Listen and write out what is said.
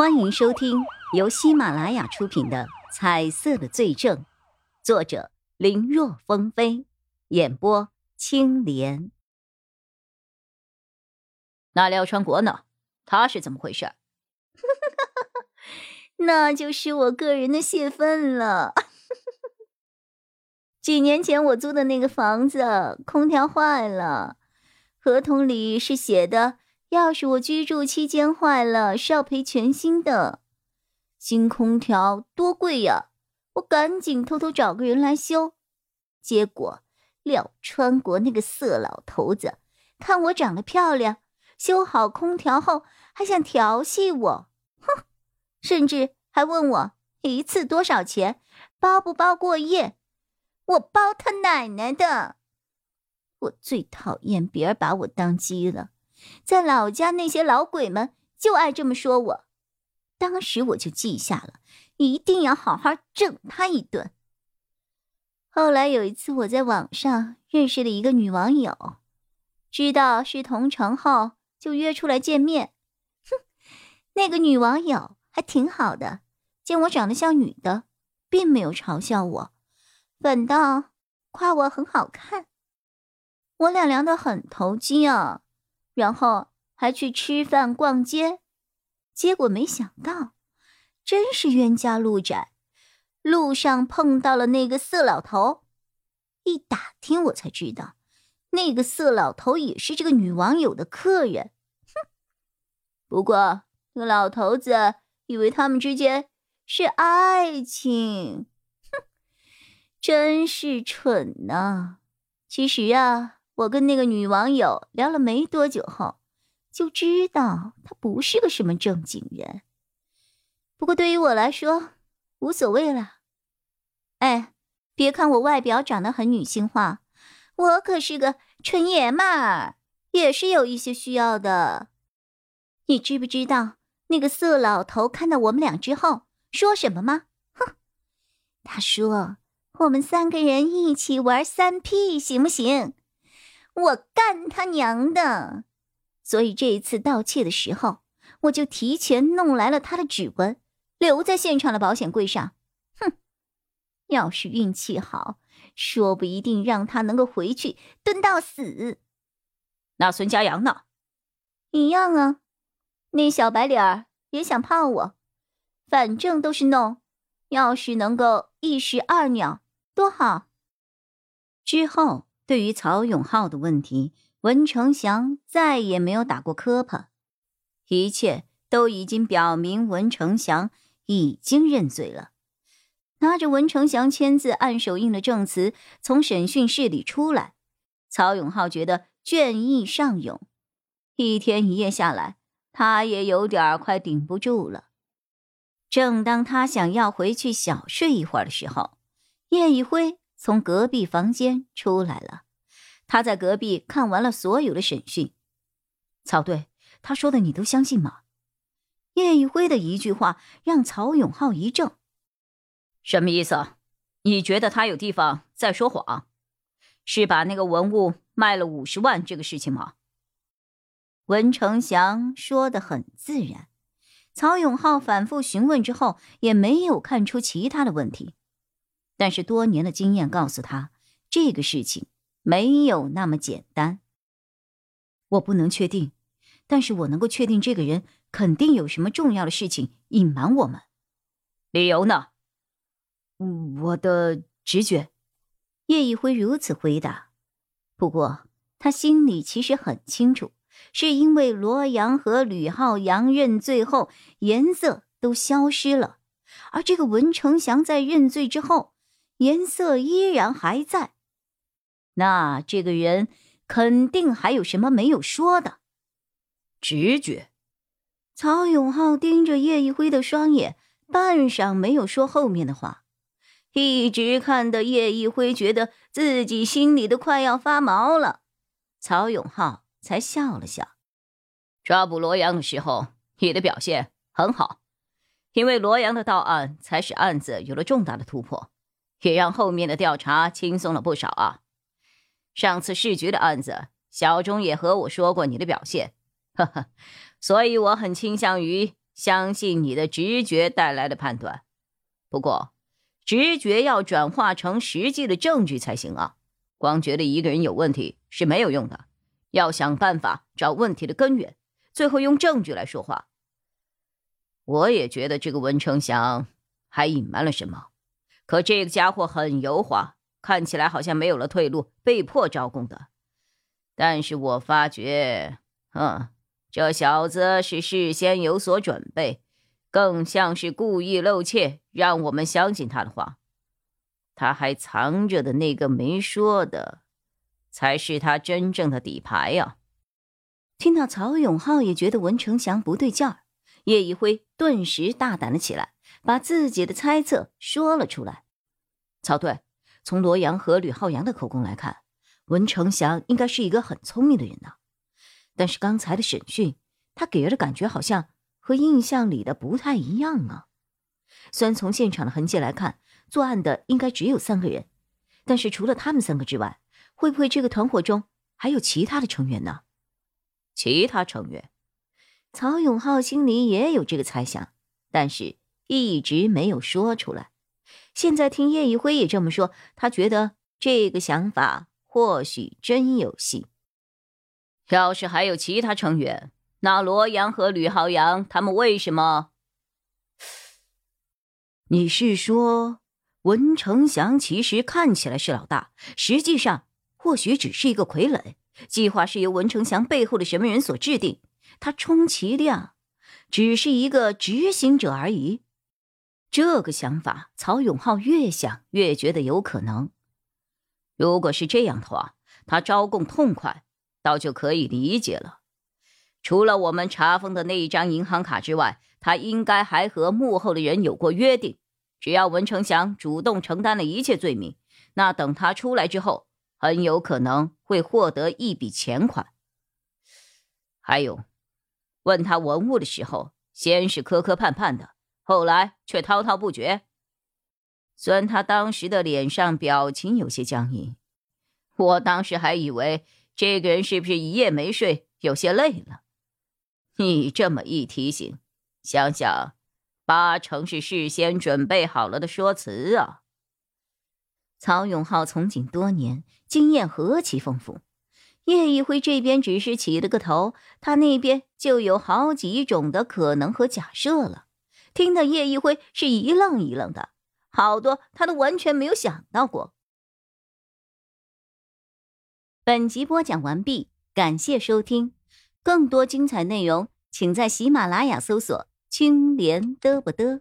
欢迎收听由喜马拉雅出品的《彩色的罪证》，作者林若风飞，演播青莲。那廖川国呢？他是怎么回事？那就是我个人的泄愤了。几年前我租的那个房子空调坏了，合同里是写的。要是我居住期间坏了，是要赔全新的。新空调多贵呀！我赶紧偷偷找个人来修，结果廖川国那个色老头子看我长得漂亮，修好空调后还想调戏我，哼！甚至还问我一次多少钱，包不包过夜？我包他奶奶的！我最讨厌别人把我当鸡了。在老家，那些老鬼们就爱这么说我。当时我就记下了，一定要好好整他一顿。后来有一次，我在网上认识了一个女网友，知道是同城后，就约出来见面。哼，那个女网友还挺好的，见我长得像女的，并没有嘲笑我，反倒夸我很好看。我俩聊得很投机啊。然后还去吃饭逛街，结果没想到，真是冤家路窄，路上碰到了那个色老头。一打听，我才知道，那个色老头也是这个女网友的客人。哼，不过那个老头子以为他们之间是爱情，哼，真是蠢呐！其实啊。我跟那个女网友聊了没多久后，就知道她不是个什么正经人。不过对于我来说，无所谓了。哎，别看我外表长得很女性化，我可是个纯爷们儿，也是有一些需要的。你知不知道那个色老头看到我们俩之后说什么吗？哼，他说我们三个人一起玩三 P 行不行？我干他娘的！所以这一次盗窃的时候，我就提前弄来了他的指纹，留在现场的保险柜上。哼，要是运气好，说不一定让他能够回去蹲到死。那孙家阳呢？一样啊，那小白脸儿也想泡我，反正都是弄。要是能够一石二鸟，多好！之后。对于曹永浩的问题，文成祥再也没有打过磕巴，一切都已经表明文成祥已经认罪了。拿着文成祥签字、按手印的证词从审讯室里出来，曹永浩觉得倦意上涌，一天一夜下来，他也有点快顶不住了。正当他想要回去小睡一会儿的时候，叶一辉。从隔壁房间出来了，他在隔壁看完了所有的审讯。曹队，他说的你都相信吗？叶一辉的一句话让曹永浩一怔。什么意思？你觉得他有地方在说谎？是把那个文物卖了五十万这个事情吗？文成祥说的很自然，曹永浩反复询问之后也没有看出其他的问题。但是多年的经验告诉他，这个事情没有那么简单。我不能确定，但是我能够确定，这个人肯定有什么重要的事情隐瞒我们。理由呢？我的直觉。叶一辉如此回答。不过他心里其实很清楚，是因为罗阳和吕浩阳认罪后颜色都消失了，而这个文成祥在认罪之后。颜色依然还在，那这个人肯定还有什么没有说的。直觉。曹永浩盯着叶一辉的双眼，半晌没有说后面的话，一直看的叶一辉觉得自己心里都快要发毛了。曹永浩才笑了笑：“抓捕罗阳的时候，你的表现很好，因为罗阳的到案才使案子有了重大的突破。”也让后面的调查轻松了不少啊！上次市局的案子，小钟也和我说过你的表现，呵呵，所以我很倾向于相信你的直觉带来的判断。不过，直觉要转化成实际的证据才行啊！光觉得一个人有问题是没有用的，要想办法找问题的根源，最后用证据来说话。我也觉得这个文成祥还隐瞒了什么，可这个家伙很油滑，看起来好像没有了退路，被迫招供的。但是我发觉，嗯。这小子是事先有所准备，更像是故意露怯，让我们相信他的话。他还藏着的那个没说的，才是他真正的底牌呀！听到曹永浩也觉得文成祥不对劲儿，叶一辉顿时大胆了起来，把自己的猜测说了出来。曹队，从罗阳和吕浩洋的口供来看，文成祥应该是一个很聪明的人呢。但是刚才的审讯，他给人的感觉好像和印象里的不太一样啊。虽然从现场的痕迹来看，作案的应该只有三个人，但是除了他们三个之外，会不会这个团伙中还有其他的成员呢？其他成员，曹永浩心里也有这个猜想，但是一直没有说出来。现在听叶一辉也这么说，他觉得这个想法或许真有戏。要是还有其他成员，那罗阳和吕浩洋他们为什么？你是说文成祥其实看起来是老大，实际上或许只是一个傀儡？计划是由文成祥背后的什么人所制定？他充其量只是一个执行者而已。这个想法，曹永浩越想越觉得有可能。如果是这样的话，他招供痛快。倒就可以理解了。除了我们查封的那一张银行卡之外，他应该还和幕后的人有过约定。只要文成祥主动承担了一切罪名，那等他出来之后，很有可能会获得一笔钱款。还有，问他文物的时候，先是磕磕绊绊的，后来却滔滔不绝。虽然他当时的脸上表情有些僵硬，我当时还以为。这个人是不是一夜没睡，有些累了？你这么一提醒，想想，八成是事先准备好了的说辞啊。曹永浩从警多年，经验何其丰富。叶一辉这边只是起了个头，他那边就有好几种的可能和假设了。听得叶一辉是一愣一愣的，好多他都完全没有想到过。本集播讲完毕，感谢收听。更多精彩内容，请在喜马拉雅搜索“青莲嘚不嘚”。